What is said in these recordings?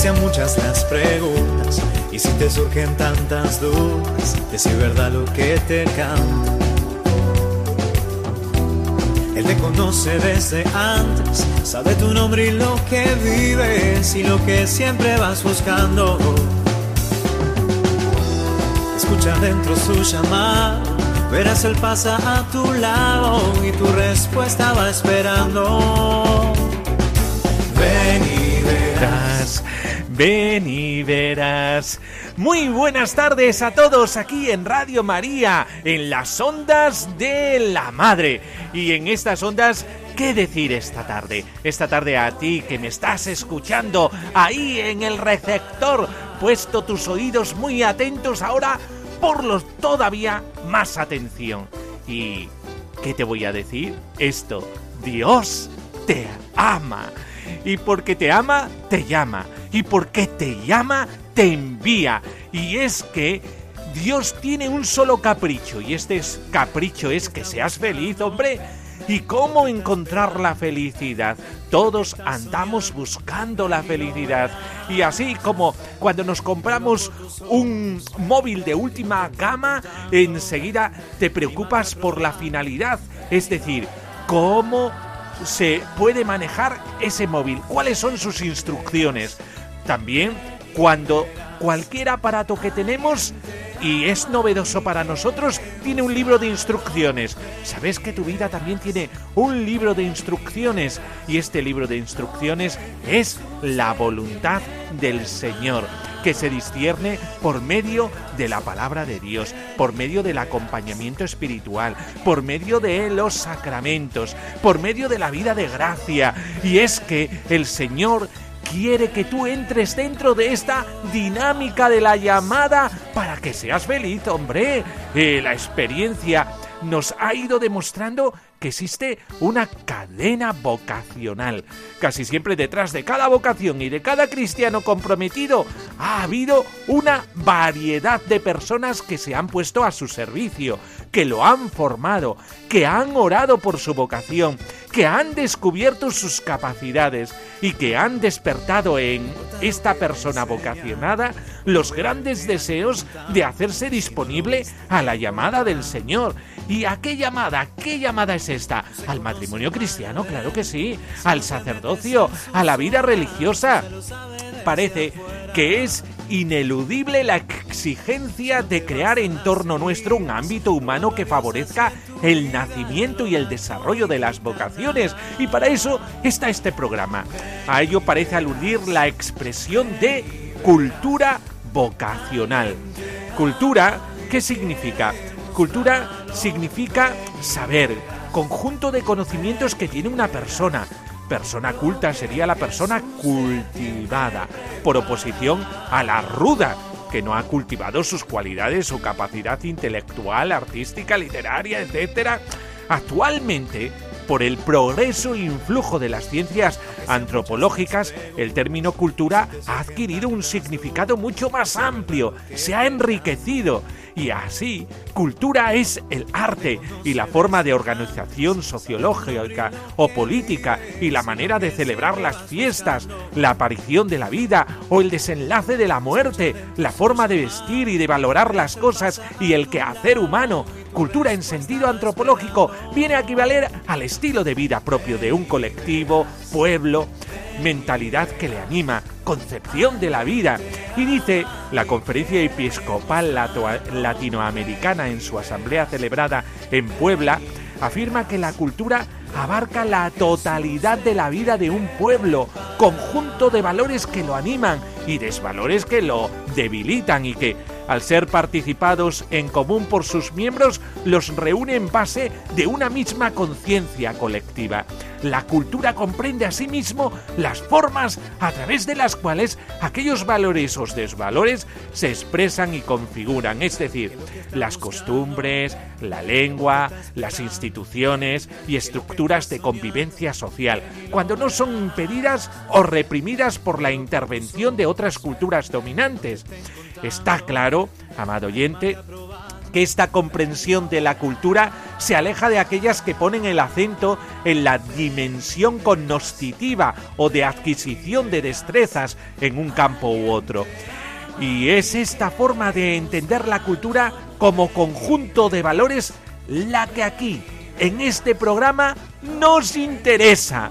Sean muchas las preguntas y si te surgen tantas dudas de si es verdad lo que te canta. Él te conoce desde antes, sabe tu nombre y lo que vives y lo que siempre vas buscando. Escucha dentro su llamado, verás él pasa a tu lado y tu respuesta va esperando. Ven y verás. Muy buenas tardes a todos aquí en Radio María, en las ondas de la Madre. Y en estas ondas, ¿qué decir esta tarde? Esta tarde a ti que me estás escuchando ahí en el receptor, puesto tus oídos muy atentos ahora, por los todavía más atención. ¿Y qué te voy a decir? Esto, Dios te ama. Y porque te ama, te llama. Y porque te llama, te envía. Y es que Dios tiene un solo capricho. Y este es, capricho es que seas feliz, hombre. ¿Y cómo encontrar la felicidad? Todos andamos buscando la felicidad. Y así como cuando nos compramos un móvil de última gama, enseguida te preocupas por la finalidad. Es decir, cómo se puede manejar ese móvil, cuáles son sus instrucciones. También cuando cualquier aparato que tenemos y es novedoso para nosotros, tiene un libro de instrucciones. ¿Sabes que tu vida también tiene un libro de instrucciones? Y este libro de instrucciones es la voluntad del Señor que se discierne por medio de la palabra de Dios, por medio del acompañamiento espiritual, por medio de los sacramentos, por medio de la vida de gracia. Y es que el Señor quiere que tú entres dentro de esta dinámica de la llamada para que seas feliz, hombre. Eh, la experiencia nos ha ido demostrando que existe una cadena vocacional. Casi siempre detrás de cada vocación y de cada cristiano comprometido ha habido una variedad de personas que se han puesto a su servicio, que lo han formado, que han orado por su vocación, que han descubierto sus capacidades y que han despertado en esta persona vocacionada los grandes deseos de hacerse disponible a la llamada del Señor. ¿Y a qué llamada? ¿Qué llamada es esta? ¿Al matrimonio cristiano? Claro que sí. ¿Al sacerdocio? ¿A la vida religiosa? Parece que es ineludible la exigencia de crear en torno nuestro un ámbito humano que favorezca el nacimiento y el desarrollo de las vocaciones. Y para eso está este programa. A ello parece aludir la expresión de cultura vocacional. Cultura, ¿qué significa? Cultura significa saber, conjunto de conocimientos que tiene una persona. Persona culta sería la persona cultivada, por oposición a la ruda, que no ha cultivado sus cualidades o capacidad intelectual, artística, literaria, etc. Actualmente, por el progreso e influjo de las ciencias antropológicas, el término cultura ha adquirido un significado mucho más amplio, se ha enriquecido y así, cultura es el arte y la forma de organización sociológica o política y la manera de celebrar las fiestas, la aparición de la vida o el desenlace de la muerte, la forma de vestir y de valorar las cosas y el quehacer humano. Cultura en sentido antropológico viene a equivaler al estilo de vida propio de un colectivo, pueblo, mentalidad que le anima, concepción de la vida. Y dice la Conferencia Episcopal Latinoamericana en su asamblea celebrada en Puebla, afirma que la cultura abarca la totalidad de la vida de un pueblo, conjunto de valores que lo animan y desvalores que lo debilitan y que, al ser participados en común por sus miembros, los reúne en base de una misma conciencia colectiva. La cultura comprende asimismo las formas a través de las cuales aquellos valores o desvalores se expresan y configuran, es decir, las costumbres, la lengua, las instituciones y estructuras de convivencia social, cuando no son impedidas o reprimidas por la intervención de otras culturas dominantes. Está claro, amado oyente, que esta comprensión de la cultura se aleja de aquellas que ponen el acento en la dimensión cognoscitiva o de adquisición de destrezas en un campo u otro. Y es esta forma de entender la cultura como conjunto de valores la que aquí, en este programa, nos interesa.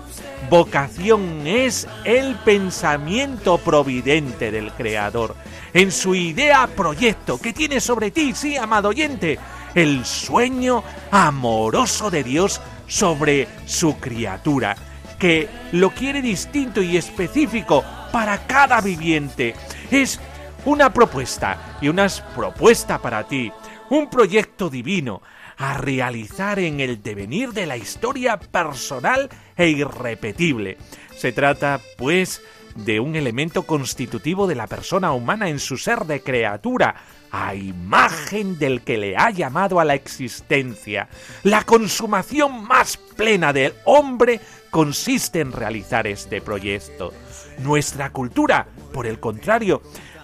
Vocación es el pensamiento providente del Creador en su idea proyecto que tiene sobre ti, sí, amado oyente, el sueño amoroso de Dios sobre su criatura, que lo quiere distinto y específico para cada viviente. Es una propuesta y una propuesta para ti, un proyecto divino a realizar en el devenir de la historia personal e irrepetible. Se trata, pues, de un elemento constitutivo de la persona humana en su ser de criatura, a imagen del que le ha llamado a la existencia. La consumación más plena del hombre consiste en realizar este proyecto. Nuestra cultura, por el contrario,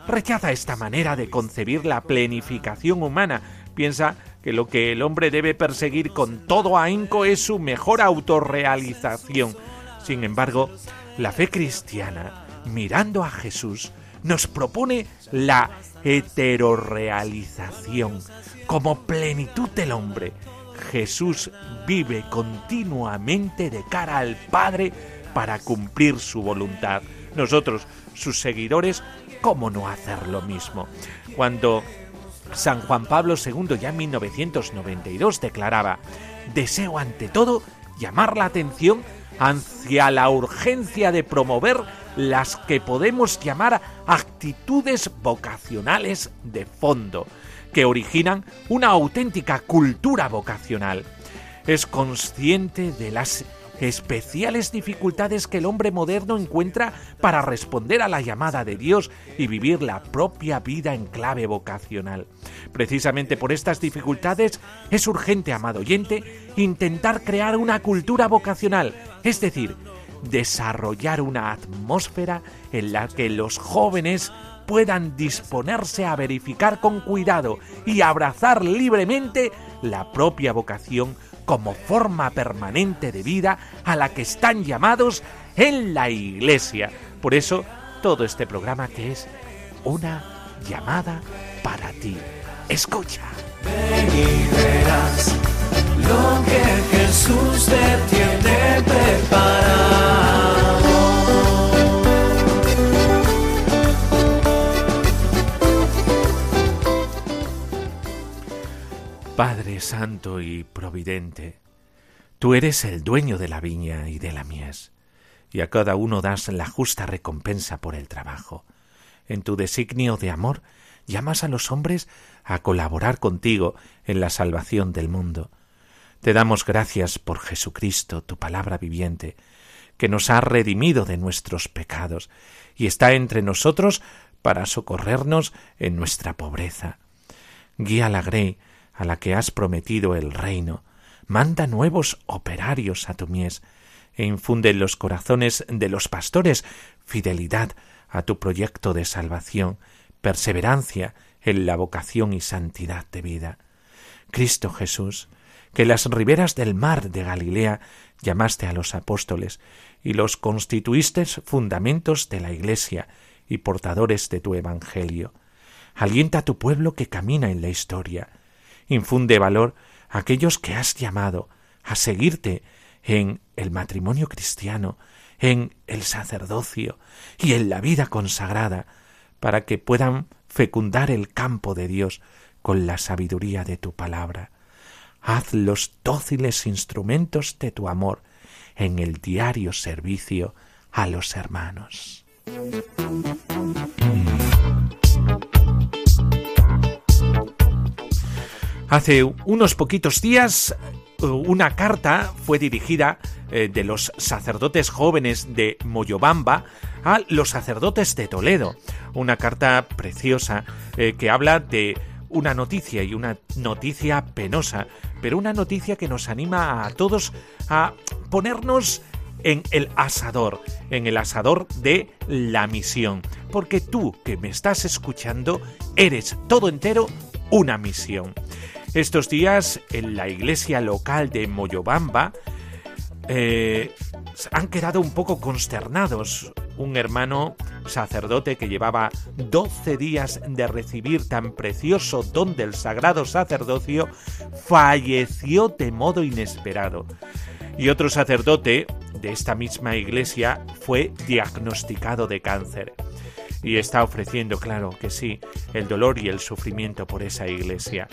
rechaza esta manera de concebir la plenificación humana. Piensa que lo que el hombre debe perseguir con todo ahínco es su mejor autorrealización. Sin embargo, la fe cristiana mirando a Jesús, nos propone la heterorealización como plenitud del hombre. Jesús vive continuamente de cara al Padre para cumplir su voluntad. Nosotros, sus seguidores, ¿cómo no hacer lo mismo? Cuando San Juan Pablo II ya en 1992 declaraba, deseo ante todo llamar la atención hacia la urgencia de promover las que podemos llamar actitudes vocacionales de fondo, que originan una auténtica cultura vocacional. Es consciente de las especiales dificultades que el hombre moderno encuentra para responder a la llamada de Dios y vivir la propia vida en clave vocacional. Precisamente por estas dificultades es urgente, amado oyente, intentar crear una cultura vocacional, es decir, desarrollar una atmósfera en la que los jóvenes puedan disponerse a verificar con cuidado y abrazar libremente la propia vocación como forma permanente de vida a la que están llamados en la Iglesia. Por eso, todo este programa que es una llamada para ti. Escucha. lo que Jesús te tiene preparado. Padre Santo y Providente, tú eres el dueño de la viña y de la mies, y a cada uno das la justa recompensa por el trabajo. En tu designio de amor llamas a los hombres a colaborar contigo en la salvación del mundo. Te damos gracias por Jesucristo, tu palabra viviente, que nos ha redimido de nuestros pecados y está entre nosotros para socorrernos en nuestra pobreza. Guía la grey a la que has prometido el reino, manda nuevos operarios a tu mies, e infunde en los corazones de los pastores fidelidad a tu proyecto de salvación, perseverancia en la vocación y santidad de vida. Cristo Jesús, que las riberas del mar de Galilea llamaste a los apóstoles y los constituiste fundamentos de la Iglesia y portadores de tu Evangelio. Alienta a tu pueblo que camina en la historia, infunde valor a aquellos que has llamado a seguirte en el matrimonio cristiano, en el sacerdocio y en la vida consagrada, para que puedan fecundar el campo de Dios con la sabiduría de tu palabra. Haz los dóciles instrumentos de tu amor en el diario servicio a los hermanos. Hace unos poquitos días una carta fue dirigida eh, de los sacerdotes jóvenes de Moyobamba a los sacerdotes de Toledo. Una carta preciosa eh, que habla de una noticia y una noticia penosa, pero una noticia que nos anima a todos a ponernos en el asador, en el asador de la misión, porque tú que me estás escuchando eres todo entero una misión. Estos días en la iglesia local de Moyobamba eh, han quedado un poco consternados. Un hermano sacerdote que llevaba 12 días de recibir tan precioso don del sagrado sacerdocio falleció de modo inesperado. Y otro sacerdote de esta misma iglesia fue diagnosticado de cáncer. Y está ofreciendo, claro que sí, el dolor y el sufrimiento por esa iglesia.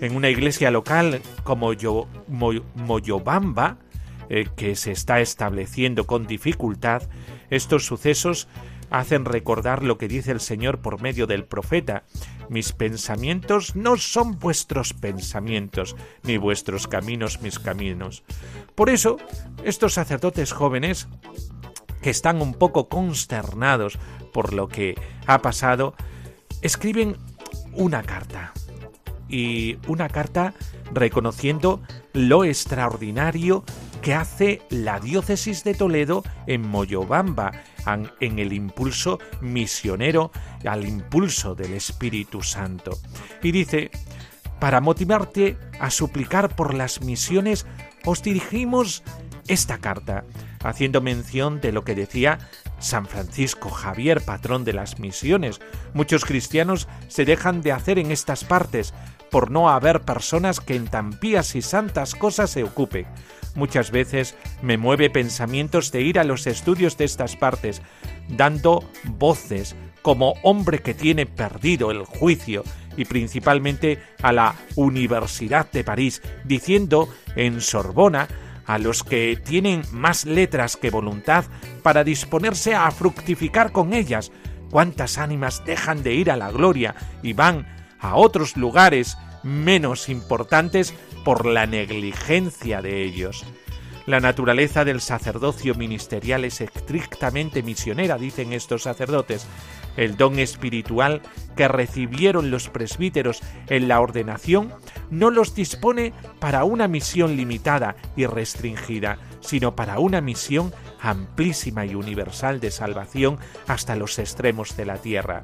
En una iglesia local como Yo, Moyobamba, eh, que se está estableciendo con dificultad, estos sucesos hacen recordar lo que dice el Señor por medio del profeta. Mis pensamientos no son vuestros pensamientos, ni vuestros caminos mis caminos. Por eso, estos sacerdotes jóvenes, que están un poco consternados por lo que ha pasado, escriben una carta. Y una carta reconociendo lo extraordinario que hace la diócesis de Toledo en Moyobamba, en el impulso misionero, al impulso del Espíritu Santo. Y dice, para motivarte a suplicar por las misiones, os dirigimos esta carta, haciendo mención de lo que decía San Francisco Javier, patrón de las misiones. Muchos cristianos se dejan de hacer en estas partes por no haber personas que en tan pías y santas cosas se ocupen. Muchas veces me mueve pensamientos de ir a los estudios de estas partes, dando voces como hombre que tiene perdido el juicio y principalmente a la Universidad de París, diciendo en Sorbona a los que tienen más letras que voluntad para disponerse a fructificar con ellas. ¿Cuántas ánimas dejan de ir a la gloria y van a otros lugares menos importantes por la negligencia de ellos. La naturaleza del sacerdocio ministerial es estrictamente misionera, dicen estos sacerdotes. El don espiritual que recibieron los presbíteros en la ordenación no los dispone para una misión limitada y restringida, sino para una misión amplísima y universal de salvación hasta los extremos de la tierra.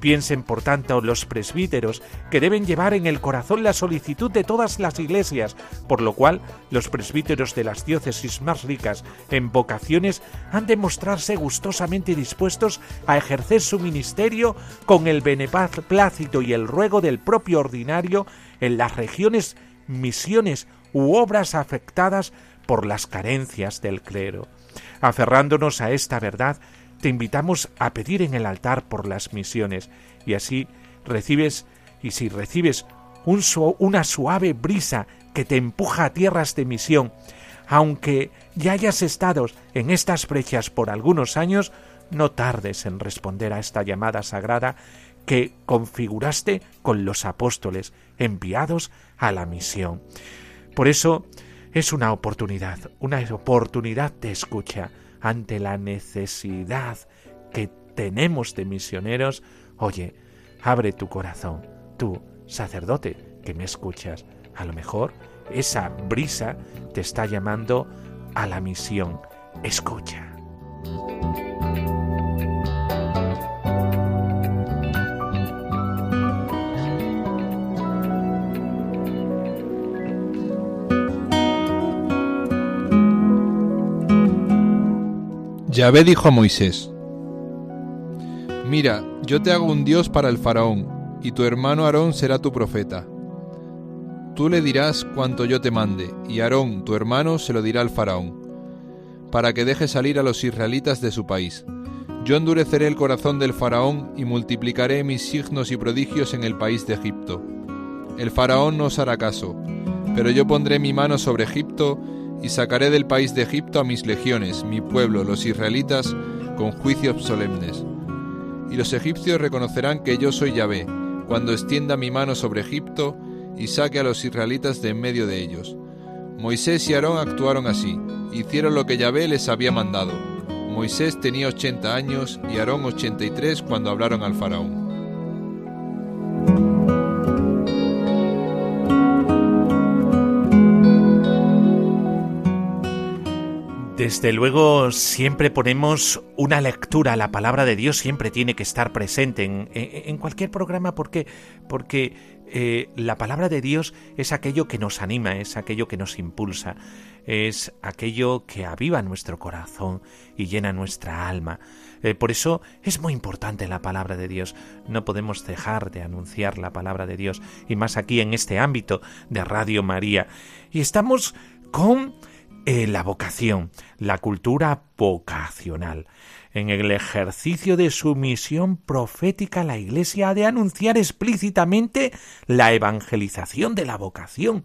Piensen, por tanto, los presbíteros que deben llevar en el corazón la solicitud de todas las iglesias, por lo cual los presbíteros de las diócesis más ricas en vocaciones han de mostrarse gustosamente dispuestos a ejercer su ministerio con el beneplácito y el ruego del propio ordinario en las regiones, misiones u obras afectadas por las carencias del clero. Aferrándonos a esta verdad, te invitamos a pedir en el altar por las misiones y así recibes, y si recibes un una suave brisa que te empuja a tierras de misión, aunque ya hayas estado en estas brechas por algunos años, no tardes en responder a esta llamada sagrada que configuraste con los apóstoles enviados a la misión. Por eso es una oportunidad, una oportunidad de escucha ante la necesidad que tenemos de misioneros, oye, abre tu corazón, tú, sacerdote, que me escuchas. A lo mejor esa brisa te está llamando a la misión. Escucha. Yahvé dijo a Moisés, Mira, yo te hago un Dios para el faraón, y tu hermano Aarón será tu profeta. Tú le dirás cuanto yo te mande, y Aarón, tu hermano, se lo dirá al faraón, para que deje salir a los israelitas de su país. Yo endureceré el corazón del faraón y multiplicaré mis signos y prodigios en el país de Egipto. El faraón no os hará caso, pero yo pondré mi mano sobre Egipto y sacaré del país de Egipto a mis legiones, mi pueblo, los israelitas, con juicios solemnes. Y los egipcios reconocerán que yo soy Yahvé, cuando extienda mi mano sobre Egipto y saque a los israelitas de en medio de ellos. Moisés y Aarón actuaron así, hicieron lo que Yahvé les había mandado. Moisés tenía 80 años y Aarón 83 cuando hablaron al faraón. Desde luego siempre ponemos una lectura, la palabra de Dios siempre tiene que estar presente en, cualquier programa porque, porque eh, la palabra de Dios es aquello que nos anima, es aquello que nos impulsa, es aquello que aviva nuestro corazón y llena nuestra alma. Eh, por eso es muy importante la palabra de Dios. No podemos dejar de anunciar la palabra de Dios y más aquí en este ámbito de Radio María. Y estamos con eh, la vocación, la cultura vocacional. En el ejercicio de su misión profética, la Iglesia ha de anunciar explícitamente la evangelización de la vocación.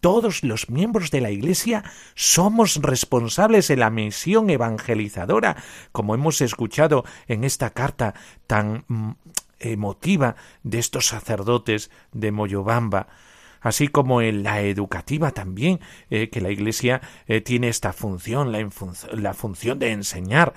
Todos los miembros de la Iglesia somos responsables de la misión evangelizadora, como hemos escuchado en esta carta tan mm, emotiva de estos sacerdotes de Moyobamba así como en la educativa también, eh, que la Iglesia eh, tiene esta función, la, la función de enseñar.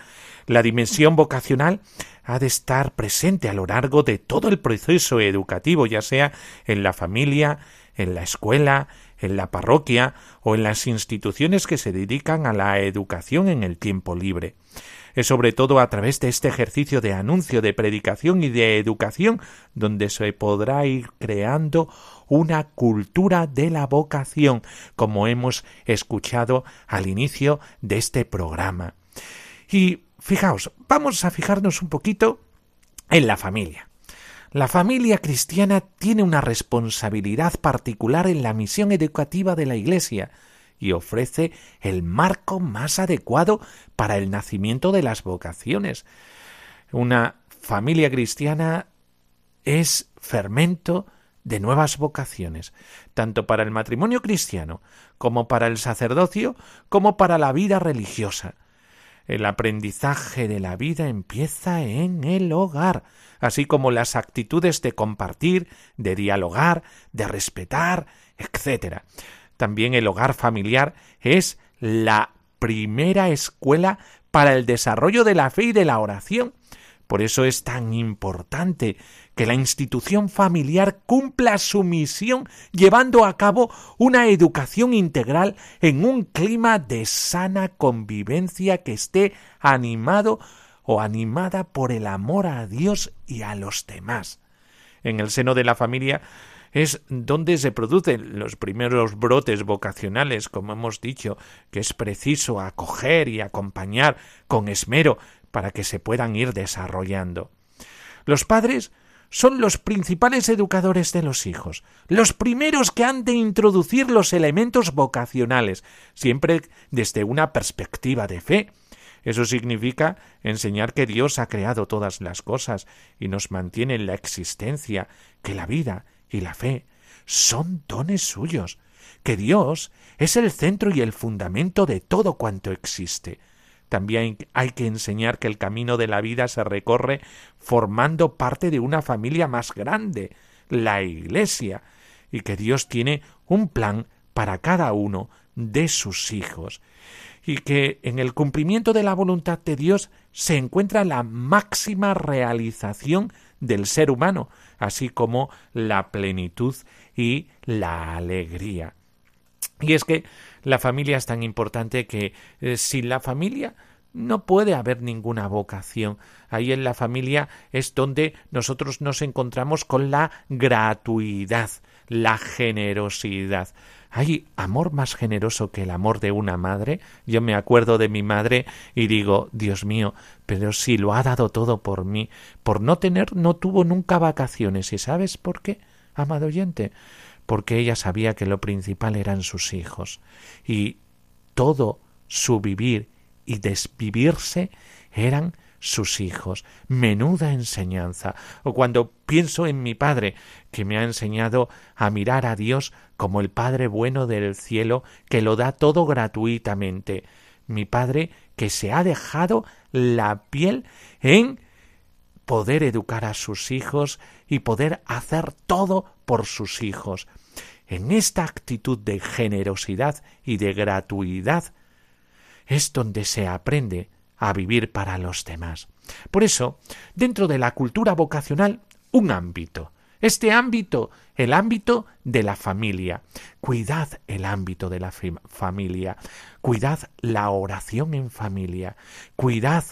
La dimensión vocacional ha de estar presente a lo largo de todo el proceso educativo, ya sea en la familia, en la escuela, en la parroquia o en las instituciones que se dedican a la educación en el tiempo libre. Es sobre todo a través de este ejercicio de anuncio, de predicación y de educación donde se podrá ir creando una cultura de la vocación, como hemos escuchado al inicio de este programa. Y fijaos, vamos a fijarnos un poquito en la familia. La familia cristiana tiene una responsabilidad particular en la misión educativa de la Iglesia, y ofrece el marco más adecuado para el nacimiento de las vocaciones. Una familia cristiana es fermento de nuevas vocaciones, tanto para el matrimonio cristiano, como para el sacerdocio, como para la vida religiosa. El aprendizaje de la vida empieza en el hogar, así como las actitudes de compartir, de dialogar, de respetar, etc. También el hogar familiar es la primera escuela para el desarrollo de la fe y de la oración. Por eso es tan importante que la institución familiar cumpla su misión llevando a cabo una educación integral en un clima de sana convivencia que esté animado o animada por el amor a Dios y a los demás. En el seno de la familia es donde se producen los primeros brotes vocacionales, como hemos dicho, que es preciso acoger y acompañar con esmero para que se puedan ir desarrollando. Los padres son los principales educadores de los hijos, los primeros que han de introducir los elementos vocacionales, siempre desde una perspectiva de fe. Eso significa enseñar que Dios ha creado todas las cosas y nos mantiene en la existencia, que la vida y la fe son dones suyos, que Dios es el centro y el fundamento de todo cuanto existe. También hay que enseñar que el camino de la vida se recorre formando parte de una familia más grande, la Iglesia, y que Dios tiene un plan para cada uno de sus hijos, y que en el cumplimiento de la voluntad de Dios se encuentra la máxima realización del ser humano, así como la plenitud y la alegría. Y es que la familia es tan importante que eh, sin la familia no puede haber ninguna vocación. Ahí en la familia es donde nosotros nos encontramos con la gratuidad, la generosidad. ¿Hay amor más generoso que el amor de una madre? Yo me acuerdo de mi madre y digo, Dios mío, pero si lo ha dado todo por mí, por no tener, no tuvo nunca vacaciones. ¿Y sabes por qué, amado oyente? Porque ella sabía que lo principal eran sus hijos. Y todo su vivir y desvivirse eran sus hijos. Menuda enseñanza. O cuando pienso en mi padre, que me ha enseñado a mirar a Dios como el Padre bueno del cielo, que lo da todo gratuitamente. Mi padre que se ha dejado la piel en poder educar a sus hijos y poder hacer todo por sus hijos. En esta actitud de generosidad y de gratuidad es donde se aprende a vivir para los demás. Por eso, dentro de la cultura vocacional, un ámbito. Este ámbito, el ámbito de la familia. Cuidad el ámbito de la familia. Cuidad la oración en familia. Cuidad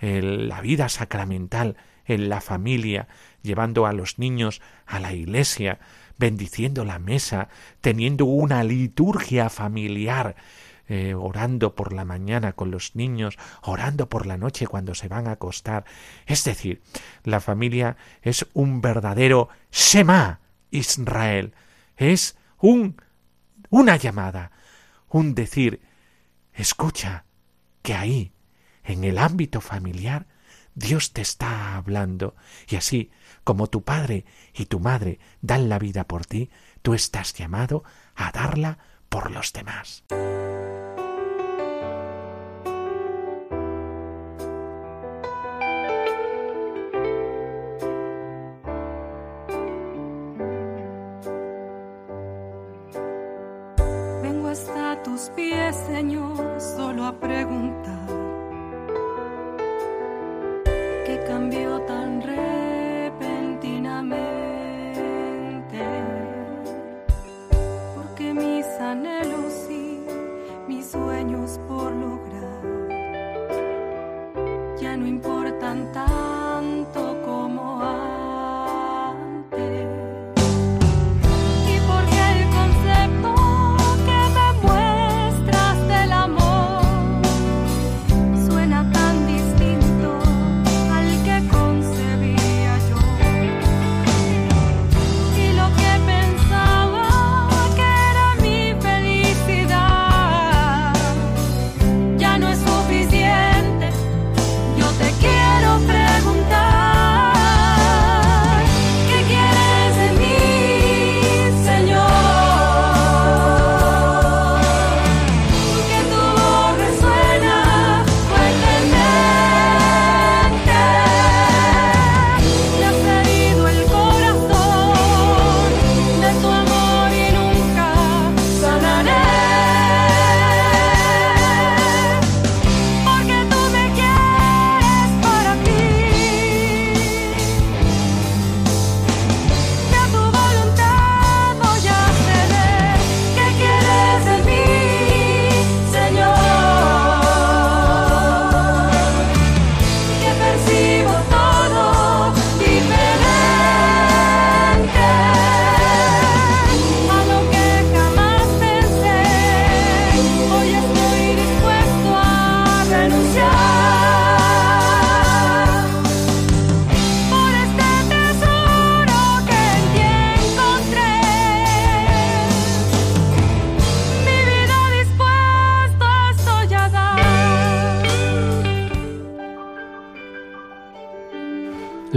la vida sacramental en la familia, llevando a los niños a la iglesia, bendiciendo la mesa, teniendo una liturgia familiar, eh, orando por la mañana con los niños, orando por la noche cuando se van a acostar. Es decir, la familia es un verdadero Shema Israel. Es un una llamada, un decir, escucha, que ahí, en el ámbito familiar, Dios te está hablando y así como tu padre y tu madre dan la vida por ti, tú estás llamado a darla por los demás.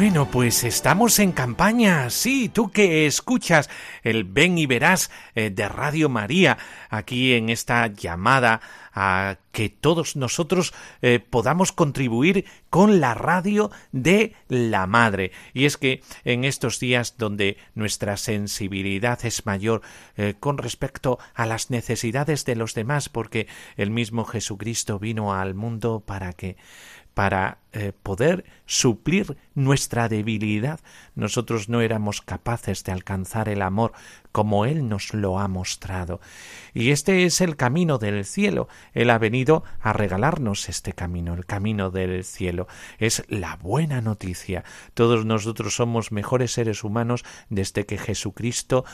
Bueno, pues estamos en campaña. Sí, tú que escuchas el Ven y Verás eh, de Radio María aquí en esta llamada a que todos nosotros eh, podamos contribuir con la radio de la madre. Y es que en estos días donde nuestra sensibilidad es mayor eh, con respecto a las necesidades de los demás, porque el mismo Jesucristo vino al mundo para que para eh, poder suplir nuestra debilidad. Nosotros no éramos capaces de alcanzar el amor como Él nos lo ha mostrado. Y este es el camino del cielo. Él ha venido a regalarnos este camino, el camino del cielo. Es la buena noticia. Todos nosotros somos mejores seres humanos desde que Jesucristo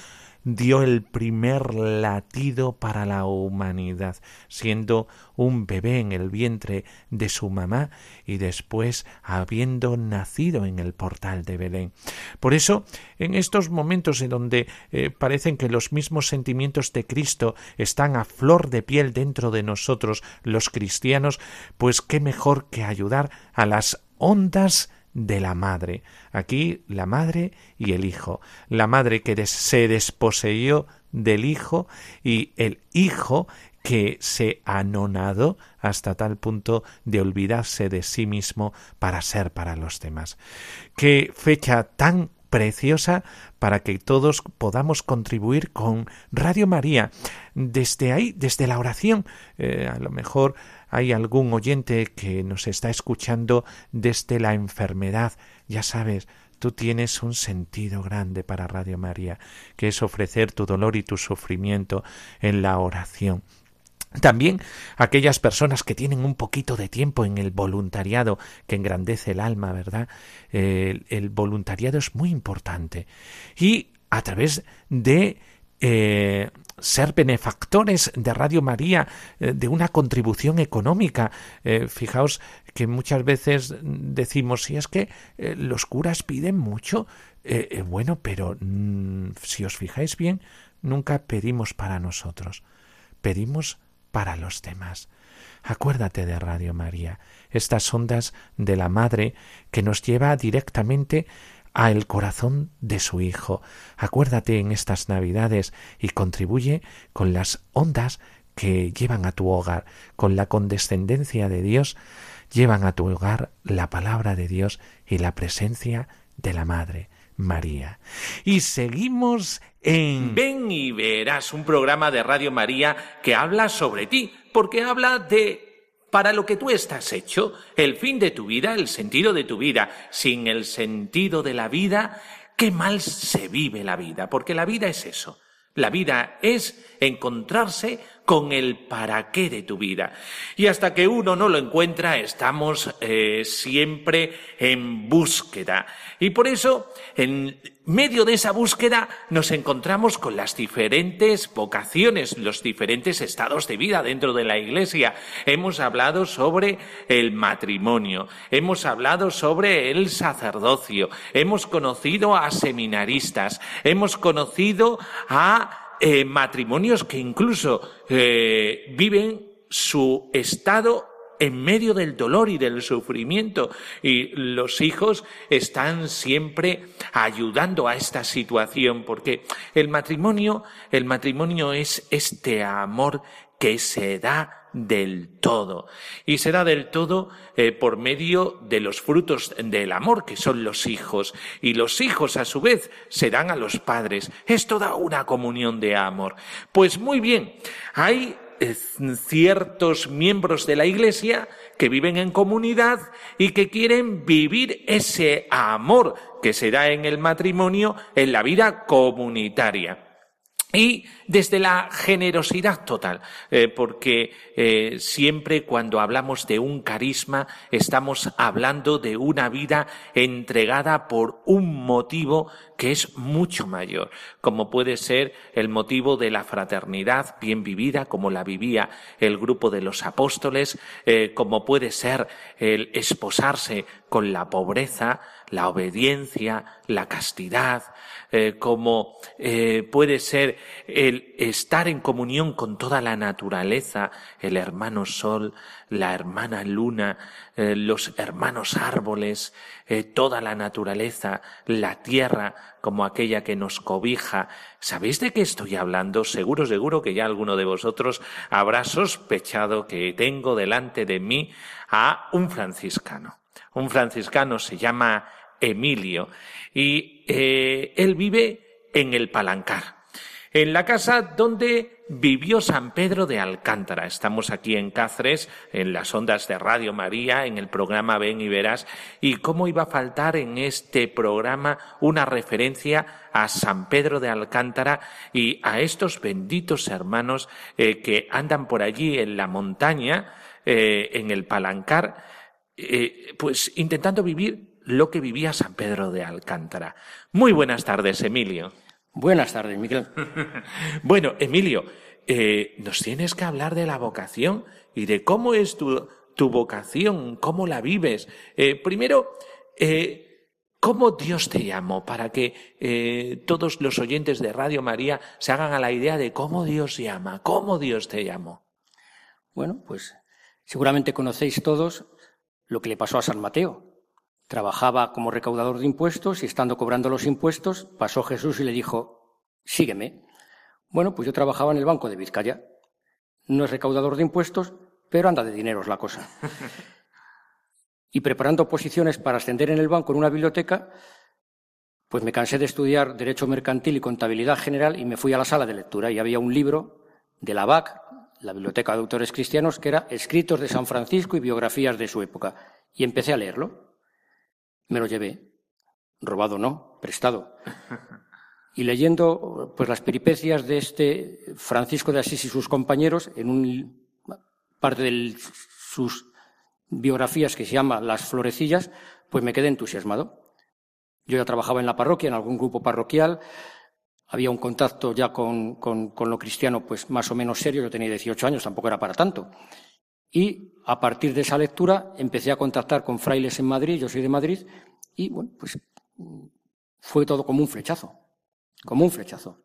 dio el primer latido para la humanidad, siendo un bebé en el vientre de su mamá y después habiendo nacido en el portal de Belén. Por eso, en estos momentos en donde eh, parecen que los mismos sentimientos de Cristo están a flor de piel dentro de nosotros, los cristianos, pues qué mejor que ayudar a las ondas de la madre. Aquí la madre y el hijo. La madre que se desposeyó del hijo y el hijo que se anonadó hasta tal punto de olvidarse de sí mismo para ser para los demás. Qué fecha tan preciosa para que todos podamos contribuir con Radio María. Desde ahí, desde la oración, eh, a lo mejor hay algún oyente que nos está escuchando desde la enfermedad, ya sabes, tú tienes un sentido grande para Radio María, que es ofrecer tu dolor y tu sufrimiento en la oración. También aquellas personas que tienen un poquito de tiempo en el voluntariado que engrandece el alma, ¿verdad? El, el voluntariado es muy importante. Y a través de eh, ser benefactores de Radio María, eh, de una contribución económica. Eh, fijaos que muchas veces decimos, si es que los curas piden mucho, bueno, pero mm, si os fijáis bien, nunca pedimos para nosotros, pedimos para los demás. Acuérdate de Radio María, estas ondas de la Madre que nos lleva directamente al corazón de su Hijo. Acuérdate en estas Navidades y contribuye con las ondas que llevan a tu hogar, con la condescendencia de Dios, llevan a tu hogar la palabra de Dios y la presencia de la Madre. María. Y seguimos en Ven y verás un programa de Radio María que habla sobre ti, porque habla de para lo que tú estás hecho, el fin de tu vida, el sentido de tu vida. Sin el sentido de la vida, qué mal se vive la vida, porque la vida es eso. La vida es encontrarse con el para qué de tu vida. Y hasta que uno no lo encuentra, estamos eh, siempre en búsqueda. Y por eso, en medio de esa búsqueda, nos encontramos con las diferentes vocaciones, los diferentes estados de vida dentro de la Iglesia. Hemos hablado sobre el matrimonio, hemos hablado sobre el sacerdocio, hemos conocido a seminaristas, hemos conocido a eh, matrimonios que incluso eh, viven su estado en medio del dolor y del sufrimiento y los hijos están siempre ayudando a esta situación porque el matrimonio el matrimonio es este amor que se da del todo. Y será del todo eh, por medio de los frutos del amor, que son los hijos. Y los hijos, a su vez, serán a los padres. Es toda una comunión de amor. Pues muy bien, hay ciertos miembros de la Iglesia que viven en comunidad y que quieren vivir ese amor que se da en el matrimonio en la vida comunitaria. Y desde la generosidad total, eh, porque eh, siempre cuando hablamos de un carisma estamos hablando de una vida entregada por un motivo que es mucho mayor, como puede ser el motivo de la fraternidad bien vivida, como la vivía el grupo de los apóstoles, eh, como puede ser el esposarse con la pobreza, la obediencia, la castidad, eh, como eh, puede ser el estar en comunión con toda la naturaleza, el hermano sol, la hermana luna, eh, los hermanos árboles, toda la naturaleza, la tierra como aquella que nos cobija. ¿Sabéis de qué estoy hablando? Seguro, seguro que ya alguno de vosotros habrá sospechado que tengo delante de mí a un franciscano. Un franciscano se llama Emilio y eh, él vive en el Palancar, en la casa donde vivió San Pedro de Alcántara. Estamos aquí en Cáceres, en las ondas de Radio María, en el programa Ven y Verás. ¿Y cómo iba a faltar en este programa una referencia a San Pedro de Alcántara y a estos benditos hermanos eh, que andan por allí en la montaña, eh, en el Palancar, pues intentando vivir lo que vivía San Pedro de Alcántara. Muy buenas tardes, Emilio. Buenas tardes, Miguel. bueno, Emilio, eh, nos tienes que hablar de la vocación y de cómo es tu, tu vocación, cómo la vives. Eh, primero, eh, ¿cómo Dios te llamó? Para que todos los oyentes de Radio María se hagan a la idea de cómo Dios llama, cómo Dios te llamó. Bueno, pues seguramente conocéis todos lo que le pasó a San Mateo. Trabajaba como recaudador de impuestos y estando cobrando los impuestos, pasó Jesús y le dijo, sígueme. Bueno, pues yo trabajaba en el Banco de Vizcaya. No es recaudador de impuestos, pero anda de dineros la cosa. Y preparando posiciones para ascender en el banco en una biblioteca, pues me cansé de estudiar Derecho Mercantil y Contabilidad General y me fui a la sala de lectura y había un libro de la BAC, la Biblioteca de Autores Cristianos, que era Escritos de San Francisco y biografías de su época. Y empecé a leerlo. Me lo llevé. Robado no, prestado. Y leyendo pues las peripecias de este Francisco de Asís y sus compañeros en un parte de sus biografías que se llama Las florecillas, pues me quedé entusiasmado. Yo ya trabajaba en la parroquia, en algún grupo parroquial, había un contacto ya con, con, con, lo cristiano, pues más o menos serio, yo tenía 18 años, tampoco era para tanto. Y a partir de esa lectura empecé a contactar con frailes en Madrid, yo soy de Madrid, y bueno, pues fue todo como un flechazo, como un flechazo.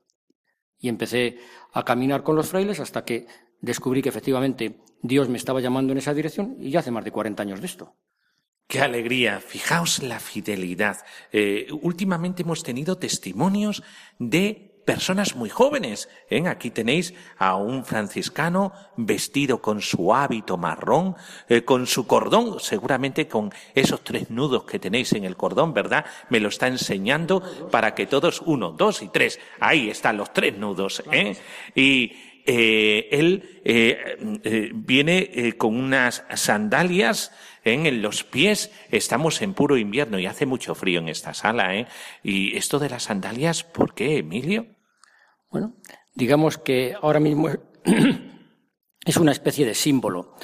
Y empecé a caminar con los frailes hasta que descubrí que efectivamente Dios me estaba llamando en esa dirección y ya hace más de 40 años de esto. Qué alegría. Fijaos la fidelidad. Eh, últimamente hemos tenido testimonios de personas muy jóvenes. ¿eh? Aquí tenéis a un franciscano vestido con su hábito marrón, eh, con su cordón, seguramente con esos tres nudos que tenéis en el cordón, ¿verdad? Me lo está enseñando para que todos, uno, dos y tres, ahí están los tres nudos. ¿eh? Y eh, él eh, viene con unas sandalias en los pies. Estamos en puro invierno y hace mucho frío en esta sala. ¿eh? Y esto de las sandalias, ¿por qué, Emilio? Bueno, digamos que ahora mismo es una especie de símbolo.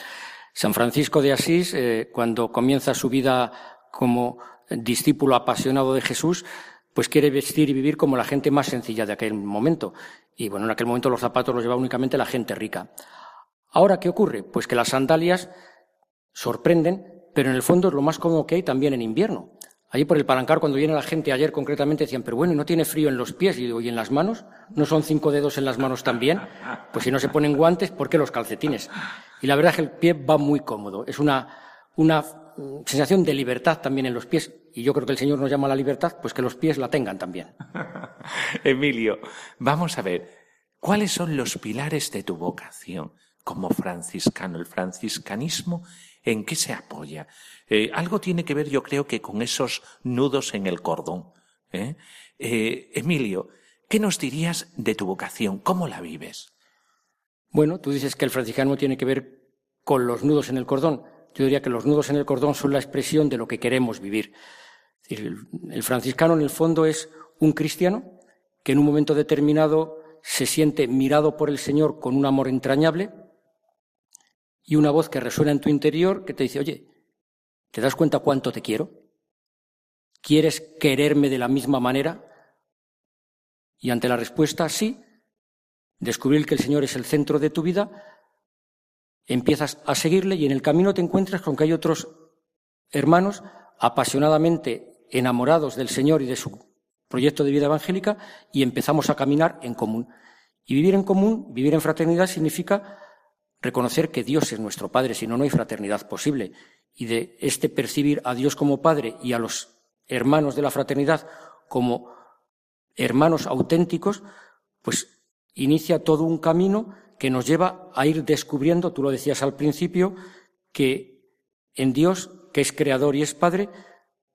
San Francisco de Asís, eh, cuando comienza su vida como discípulo apasionado de Jesús, pues quiere vestir y vivir como la gente más sencilla de aquel momento. Y bueno, en aquel momento los zapatos los llevaba únicamente la gente rica. Ahora, ¿qué ocurre? Pues que las sandalias sorprenden, pero en el fondo es lo más cómodo que hay también en invierno. Allí por el Palancar, cuando viene la gente ayer concretamente, decían, pero bueno, ¿y no tiene frío en los pies? Y digo, ¿y en las manos? ¿No son cinco dedos en las manos también? Pues si no se ponen guantes, ¿por qué los calcetines? Y la verdad es que el pie va muy cómodo. Es una, una sensación de libertad también en los pies. Y yo creo que el Señor nos llama a la libertad, pues que los pies la tengan también. Emilio, vamos a ver, ¿cuáles son los pilares de tu vocación como franciscano? El franciscanismo ¿En qué se apoya? Eh, algo tiene que ver, yo creo que con esos nudos en el cordón. ¿eh? Eh, Emilio, ¿qué nos dirías de tu vocación? ¿Cómo la vives? Bueno, tú dices que el franciscano tiene que ver con los nudos en el cordón. Yo diría que los nudos en el cordón son la expresión de lo que queremos vivir. El franciscano, en el fondo, es un cristiano que en un momento determinado se siente mirado por el Señor con un amor entrañable, y una voz que resuena en tu interior que te dice, oye, ¿te das cuenta cuánto te quiero? ¿Quieres quererme de la misma manera? Y ante la respuesta sí, descubrir que el Señor es el centro de tu vida, empiezas a seguirle y en el camino te encuentras con que hay otros hermanos apasionadamente enamorados del Señor y de su proyecto de vida evangélica y empezamos a caminar en común. Y vivir en común, vivir en fraternidad significa reconocer que Dios es nuestro Padre, si no, no hay fraternidad posible. Y de este percibir a Dios como Padre y a los hermanos de la fraternidad como hermanos auténticos, pues inicia todo un camino que nos lleva a ir descubriendo, tú lo decías al principio, que en Dios, que es creador y es Padre,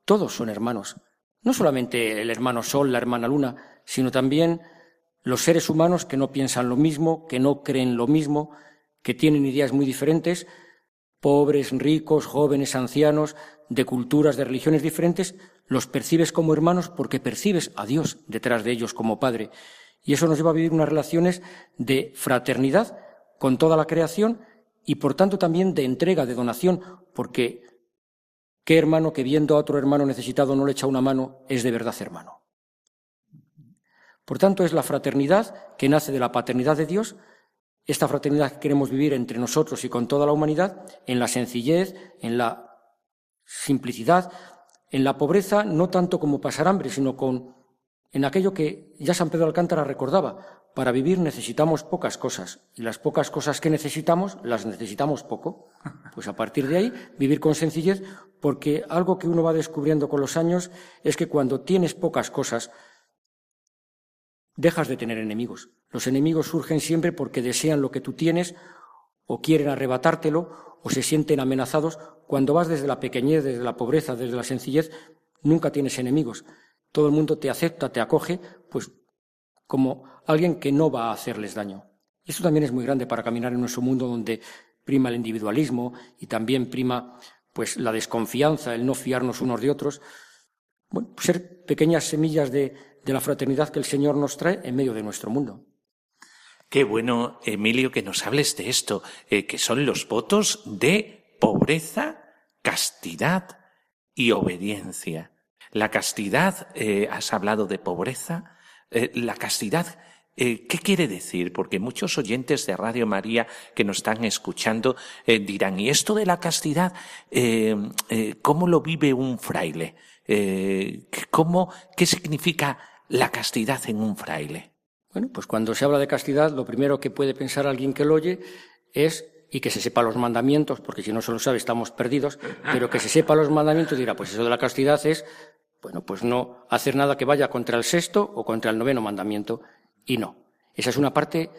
todos son hermanos. No solamente el hermano Sol, la hermana Luna, sino también los seres humanos que no piensan lo mismo, que no creen lo mismo, que tienen ideas muy diferentes, pobres, ricos, jóvenes, ancianos, de culturas, de religiones diferentes, los percibes como hermanos porque percibes a Dios detrás de ellos como Padre. Y eso nos lleva a vivir unas relaciones de fraternidad con toda la creación y por tanto también de entrega, de donación, porque qué hermano que viendo a otro hermano necesitado no le echa una mano es de verdad hermano. Por tanto, es la fraternidad que nace de la paternidad de Dios, esta fraternidad que queremos vivir entre nosotros y con toda la humanidad, en la sencillez, en la simplicidad, en la pobreza, no tanto como pasar hambre, sino con en aquello que ya San Pedro Alcántara recordaba. Para vivir necesitamos pocas cosas y las pocas cosas que necesitamos las necesitamos poco. Pues a partir de ahí vivir con sencillez porque algo que uno va descubriendo con los años es que cuando tienes pocas cosas dejas de tener enemigos. Los enemigos surgen siempre porque desean lo que tú tienes o quieren arrebatártelo o se sienten amenazados. Cuando vas desde la pequeñez, desde la pobreza, desde la sencillez, nunca tienes enemigos. Todo el mundo te acepta, te acoge, pues como alguien que no va a hacerles daño. Eso también es muy grande para caminar en nuestro mundo donde prima el individualismo y también prima pues la desconfianza, el no fiarnos unos de otros. Bueno, ser pequeñas semillas de, de la fraternidad que el Señor nos trae en medio de nuestro mundo. Qué bueno, Emilio, que nos hables de esto, eh, que son los votos de pobreza, castidad y obediencia. La castidad, eh, has hablado de pobreza, eh, la castidad, ¿qué quiere decir? Porque muchos oyentes de Radio María que nos están escuchando dirán, ¿y esto de la castidad, cómo lo vive un fraile? ¿cómo, ¿Qué significa la castidad en un fraile? Bueno, pues cuando se habla de castidad, lo primero que puede pensar alguien que lo oye es, y que se sepa los mandamientos, porque si no se lo sabe estamos perdidos, pero que se sepa los mandamientos dirá, pues eso de la castidad es, bueno, pues no hacer nada que vaya contra el sexto o contra el noveno mandamiento. Y no. Esa es una parte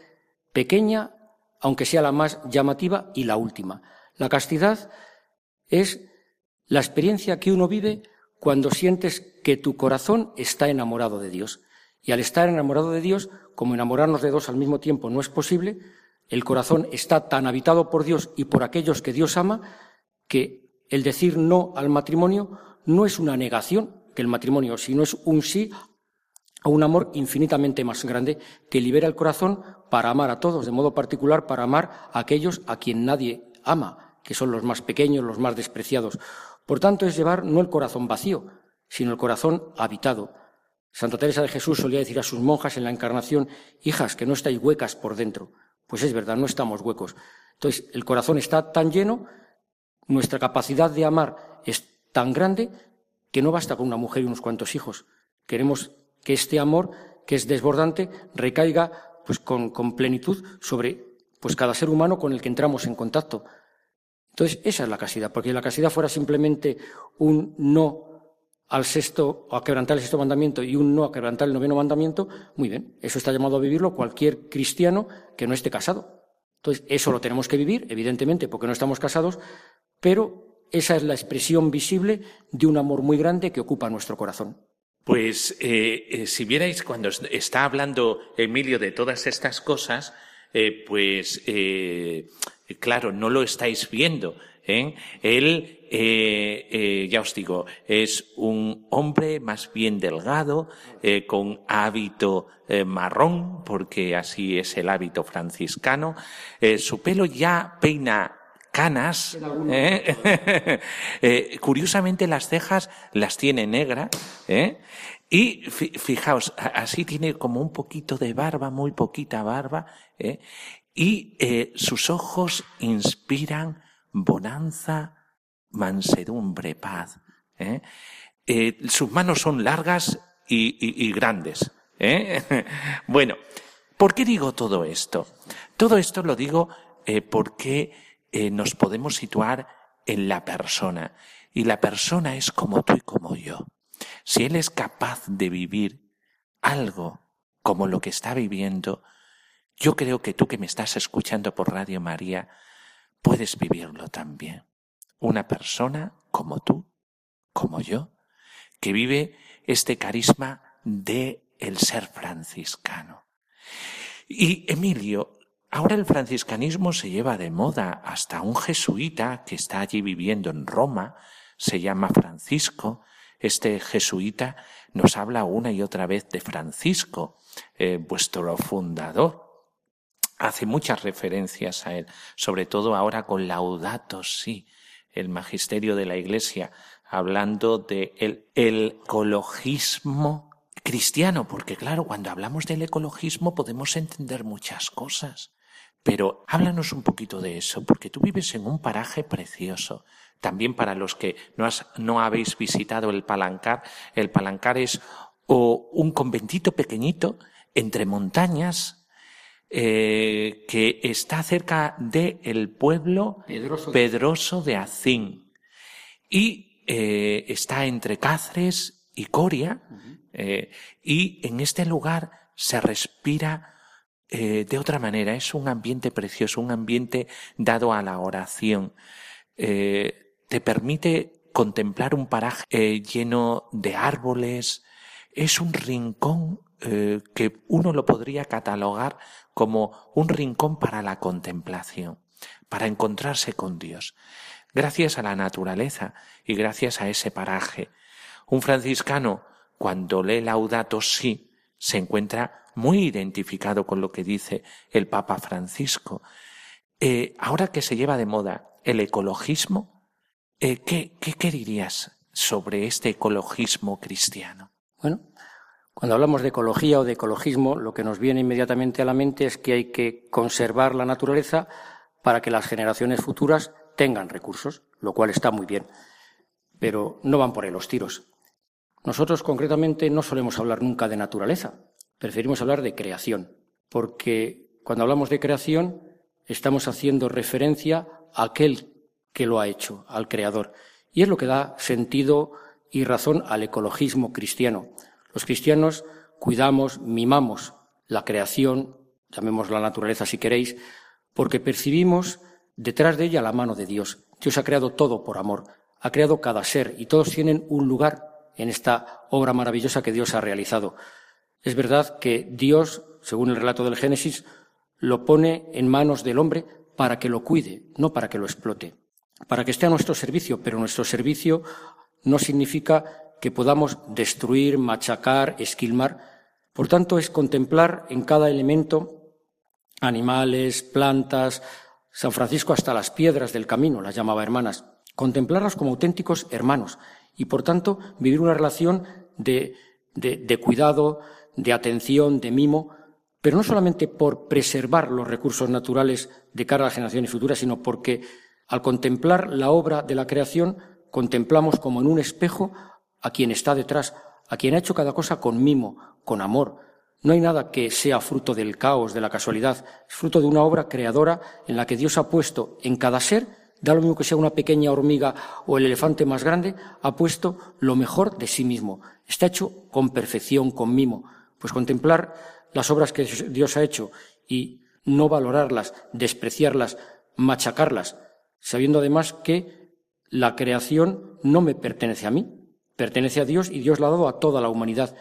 pequeña, aunque sea la más llamativa y la última. La castidad es la experiencia que uno vive cuando sientes que tu corazón está enamorado de Dios. Y al estar enamorado de Dios, como enamorarnos de dos al mismo tiempo no es posible, el corazón está tan habitado por Dios y por aquellos que Dios ama, que el decir no al matrimonio no es una negación que el matrimonio, sino es un sí a un amor infinitamente más grande que libera el corazón para amar a todos, de modo particular para amar a aquellos a quien nadie ama, que son los más pequeños, los más despreciados. Por tanto, es llevar no el corazón vacío, sino el corazón habitado, Santa Teresa de Jesús solía decir a sus monjas en la encarnación, hijas, que no estáis huecas por dentro. Pues es verdad, no estamos huecos. Entonces, el corazón está tan lleno, nuestra capacidad de amar es tan grande que no basta con una mujer y unos cuantos hijos. Queremos que este amor, que es desbordante, recaiga pues con, plenitud sobre pues cada ser humano con el que entramos en contacto. Entonces, esa es la castidad, porque la castidad fuera simplemente un no al sexto o a quebrantar el sexto mandamiento y un no a quebrantar el noveno mandamiento, muy bien, eso está llamado a vivirlo cualquier cristiano que no esté casado. Entonces, eso lo tenemos que vivir, evidentemente, porque no estamos casados, pero esa es la expresión visible de un amor muy grande que ocupa nuestro corazón. Pues eh, eh, si vierais cuando está hablando Emilio de todas estas cosas, eh, pues claro, no lo estáis viendo, ¿eh? Él, eh, eh, ya os digo, es un hombre más bien delgado, con hábito marrón, porque así es el hábito franciscano. su pelo ya peina canas. curiosamente las cejas las tiene negras. Y fijaos, así tiene como un poquito de barba, muy poquita barba. Y sus ojos inspiran bonanza, mansedumbre, paz. ¿eh? Eh, sus manos son largas y, grandes. ¿eh? bueno, ¿por qué digo todo esto? Todo esto lo digo porque nos podemos situar en la persona. Y la persona es como tú y como yo. Si él es capaz de vivir algo como lo que está viviendo, yo creo que tú que me estás escuchando por Radio María, puedes vivirlo también. Una persona como tú, como yo, que vive este carisma de el ser franciscano. Y Emilio, ahora el franciscanismo se lleva de moda hasta un jesuita que está allí viviendo en Roma, se llama Francisco. Este jesuita nos habla una y otra vez de Francisco, eh, vuestro fundador hace muchas referencias a él, sobre todo ahora con Laudato Si, el magisterio de la Iglesia, hablando de el, ecologismo cristiano, porque claro, cuando hablamos del ecologismo podemos entender muchas cosas. Pero háblanos un poquito de eso, porque tú vives en un paraje precioso. También para los que no, no habéis visitado el Palancar, el Palancar es o un conventito pequeñito entre montañas, eh, que está cerca del el pueblo Pedroso de, Acín y eh, está entre Cáceres y Coria eh, y en este lugar se respira de otra manera, es un ambiente precioso, un ambiente dado a la oración. te permite contemplar un paraje lleno de árboles, es un rincón que uno lo podría catalogar como un rincón para la contemplación, para encontrarse con Dios. Gracias a la naturaleza y gracias a ese paraje. Un franciscano, cuando lee Laudato Si, se encuentra muy identificado con lo que dice el Papa Francisco. Eh, ahora que se lleva de moda el ecologismo, eh, ¿qué, qué, ¿qué dirías sobre este ecologismo cristiano? Bueno, cuando hablamos de ecología o de ecologismo, lo que nos viene inmediatamente a la mente es que hay que conservar la naturaleza para que las generaciones futuras tengan recursos, lo cual está muy bien. Pero no van por ahí los tiros. Nosotros concretamente no solemos hablar nunca de naturaleza, preferimos hablar de creación, porque cuando hablamos de creación estamos haciendo referencia a aquel que lo ha hecho, al creador. Y es lo que da sentido y razón al ecologismo cristiano. Los cristianos cuidamos, mimamos la creación, llamemos la naturaleza si queréis, porque percibimos detrás de ella la mano de Dios. Dios ha creado todo por amor, ha creado cada ser y todos tienen un lugar en esta obra maravillosa que Dios ha realizado. Es verdad que Dios, según el relato del Génesis, lo pone en manos del hombre para que lo cuide, no para que lo explote, para que esté a nuestro servicio, pero nuestro servicio no significa que podamos destruir, machacar, esquilmar. Por tanto, es contemplar en cada elemento animales, plantas, San Francisco hasta las piedras del camino, las llamaba hermanas, contemplarlas como auténticos hermanos y, por tanto, vivir una relación de, de, de cuidado, de atención, de mimo, pero no solamente por preservar los recursos naturales de cara a las generaciones futuras, sino porque al contemplar la obra de la creación, contemplamos como en un espejo a quien está detrás, a quien ha hecho cada cosa con mimo, con amor. No hay nada que sea fruto del caos, de la casualidad, es fruto de una obra creadora en la que Dios ha puesto en cada ser, da lo mismo que sea una pequeña hormiga o el elefante más grande, ha puesto lo mejor de sí mismo. Está hecho con perfección, con mimo. Pues contemplar las obras que Dios ha hecho y no valorarlas, despreciarlas, machacarlas, sabiendo además que la creación no me pertenece a mí, pertenece a Dios y Dios la ha dado a toda la humanidad.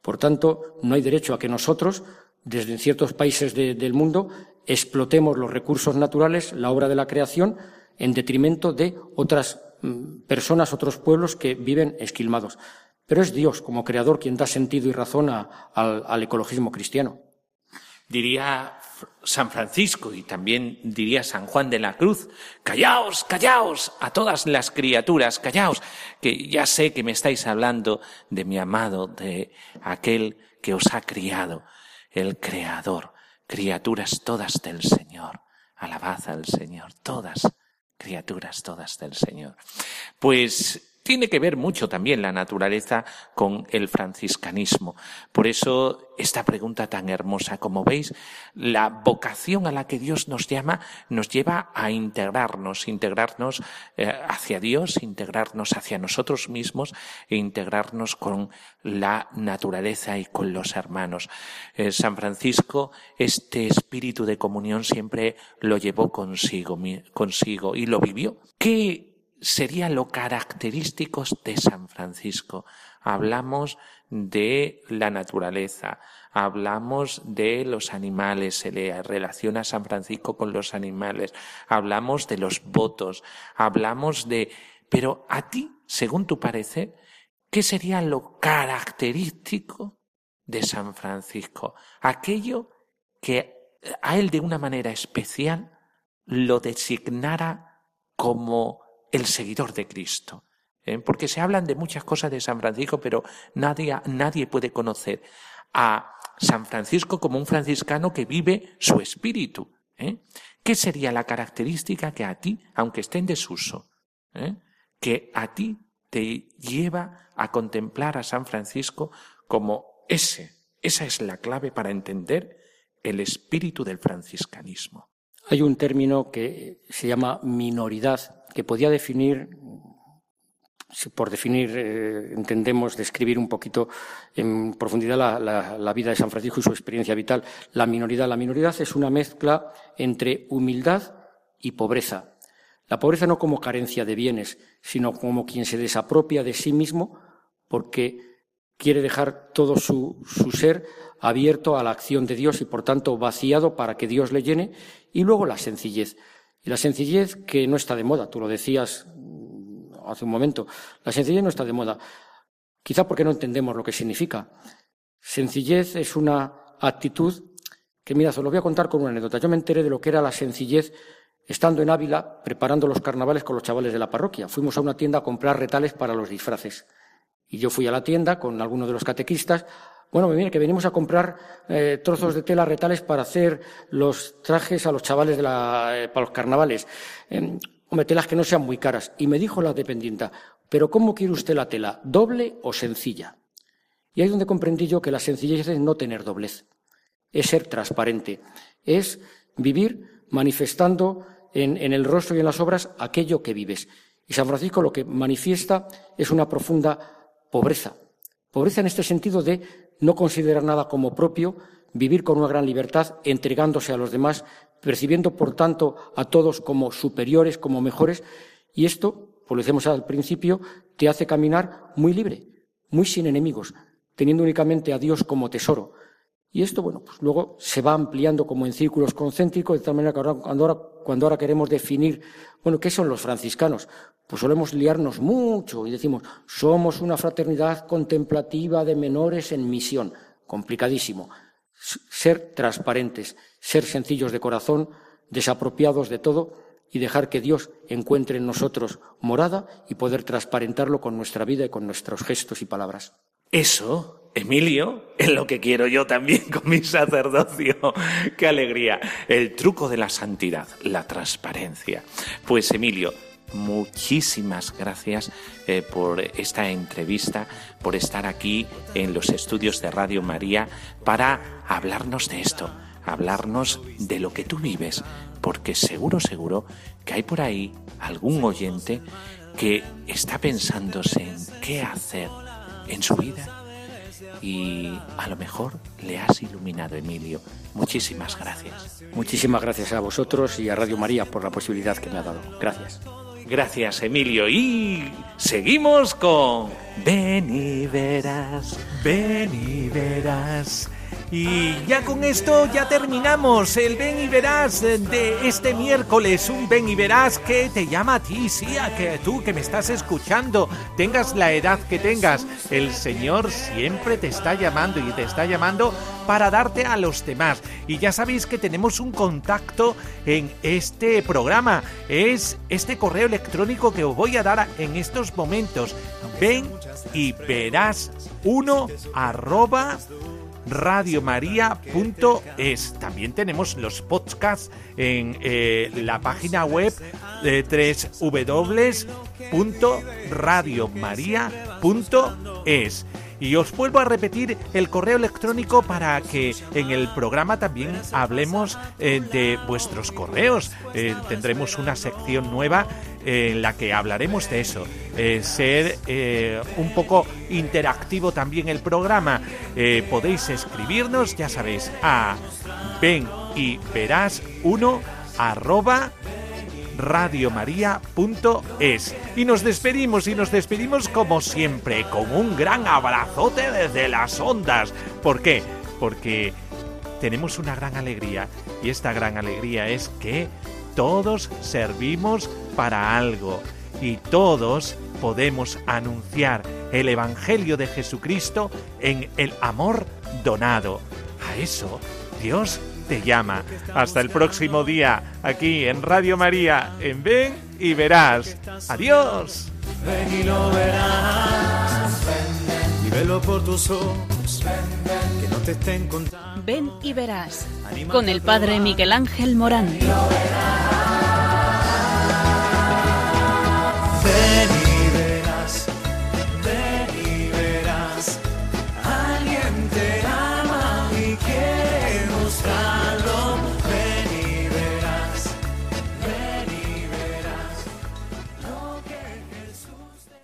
Por tanto, no hay derecho a que nosotros, desde ciertos países del mundo, explotemos los recursos naturales, la obra de la creación, en detrimento de otras mm, personas, otros pueblos que viven esquilmados. Pero es Dios, como creador, quien da sentido y razón al ecologismo cristiano. Diría San Francisco y también diría San Juan de la Cruz, callaos, callaos a todas las criaturas, callaos, que ya sé que me estáis hablando de mi amado, de aquel que os ha criado, el Creador, criaturas todas del Señor, alabad al Señor, todas, criaturas todas del Señor. Pues tiene que ver mucho también la naturaleza con el franciscanismo. Por eso esta pregunta tan hermosa, como veis, la vocación a la que Dios nos llama nos lleva a integrarnos, integrarnos eh, hacia Dios, integrarnos hacia nosotros mismos e integrarnos con la naturaleza y con los hermanos. Eh, San Francisco, este espíritu de comunión siempre lo llevó consigo, consigo y lo vivió. ¿Qué sería lo característico de San Francisco. Hablamos de la naturaleza, hablamos de los animales, se le relaciona a San Francisco con los animales, hablamos de los votos, hablamos de... Pero a ti, según tu parecer, ¿qué sería lo característico de San Francisco? Aquello que a él de una manera especial lo designara como el seguidor de Cristo. ¿eh? Porque se hablan de muchas cosas de San Francisco, pero nadie, nadie puede conocer a San Francisco como un franciscano que vive su espíritu. ¿eh? ¿Qué sería la característica que a ti, aunque esté en desuso, ¿eh? que a ti te lleva a contemplar a San Francisco como ese? Esa es la clave para entender el espíritu del franciscanismo. Hay un término que se llama minoridad que podía definir, por definir eh, entendemos describir un poquito en profundidad la, vida de San Francisco y su experiencia vital. La minoridad. La minoridad es una mezcla entre humildad y pobreza. La pobreza no como carencia de bienes, sino como quien se desapropia de sí mismo porque quiere dejar todo su, ser abierto a la acción de Dios y por tanto vaciado para que Dios le llene, y luego la sencillez. Y la sencillez que no está de moda, tú lo decías hace un momento, la sencillez no está de moda, quizá porque no entendemos lo que significa. Sencillez es una actitud que, mira, os lo voy a contar con una anécdota. Yo me enteré de lo que era la sencillez estando en Ávila preparando los carnavales con los chavales de la parroquia. Fuimos a una tienda a comprar retales para los disfraces. Y yo fui a la tienda con algunos de los catequistas bueno, mira, que venimos a comprar eh, trozos de tela retales para hacer los trajes a los chavales de la, eh, para los carnavales. Eh, hombre, telas que no sean muy caras. Y me dijo la dependienta, pero ¿cómo quiere usted la tela? ¿Doble o sencilla? Y ahí es donde comprendí yo que la sencillez es no tener doblez, es ser transparente, es vivir manifestando en, en el rostro y en las obras aquello que vives. Y San Francisco lo que manifiesta es una profunda pobreza. Pobreza en este sentido de no considerar nada como propio, vivir con una gran libertad, entregándose a los demás, percibiendo, por tanto, a todos como superiores, como mejores, y esto, por lo decíamos al principio, te hace caminar muy libre, muy sin enemigos, teniendo únicamente a Dios como tesoro. Y esto, bueno, pues luego se va ampliando como en círculos concéntricos, de tal manera que ahora, cuando, ahora, cuando ahora queremos definir, bueno, ¿qué son los franciscanos? Pues solemos liarnos mucho y decimos, somos una fraternidad contemplativa de menores en misión. Complicadísimo. Ser transparentes, ser sencillos de corazón, desapropiados de todo y dejar que Dios encuentre en nosotros morada y poder transparentarlo con nuestra vida y con nuestros gestos y palabras. Eso, Emilio, es lo que quiero yo también con mi sacerdocio. ¡Qué alegría! El truco de la santidad, la transparencia. Pues Emilio, muchísimas gracias eh, por esta entrevista, por estar aquí en los estudios de Radio María para hablarnos de esto, hablarnos de lo que tú vives, porque seguro, seguro que hay por ahí algún oyente que está pensándose en qué hacer en su vida y a lo mejor le has iluminado, Emilio. Muchísimas gracias. Muchísimas gracias a vosotros y a Radio María por la posibilidad que me ha dado. Gracias. Gracias, Emilio. Y seguimos con Ven y verás, ven y verás. Y ya con esto ya terminamos el Ven y Verás de este miércoles. Un Ven y Verás que te llama a ti, sí, a que tú que me estás escuchando, tengas la edad que tengas. El Señor siempre te está llamando y te está llamando para darte a los demás. Y ya sabéis que tenemos un contacto en este programa. Es este correo electrónico que os voy a dar en estos momentos. Ven y verás uno arroba radiomaria.es. También tenemos los podcasts en eh, la página web de www.radiomaria.es. Y os vuelvo a repetir el correo electrónico para que en el programa también hablemos eh, de vuestros correos. Eh, tendremos una sección nueva en la que hablaremos de eso. Eh, ser un poco interactivo también el programa. podéis escribirnos, ya sabéis, a ven y verás uno arroba radiomaria.es. Y nos despedimos y nos despedimos como siempre, con un gran abrazote desde las ondas. ¿Por qué? Porque tenemos una gran alegría y esta gran alegría es que todos servimos para algo y todos podemos anunciar el Evangelio de Jesucristo en el amor donado. A eso Dios te llama. Hasta el próximo día, aquí en Radio María, en Ven y Verás. Adiós. Ven y lo verás. Y velo por tus ojos. Que no te estén contando. Ven y verás. Con el padre Miguel Ángel Morán.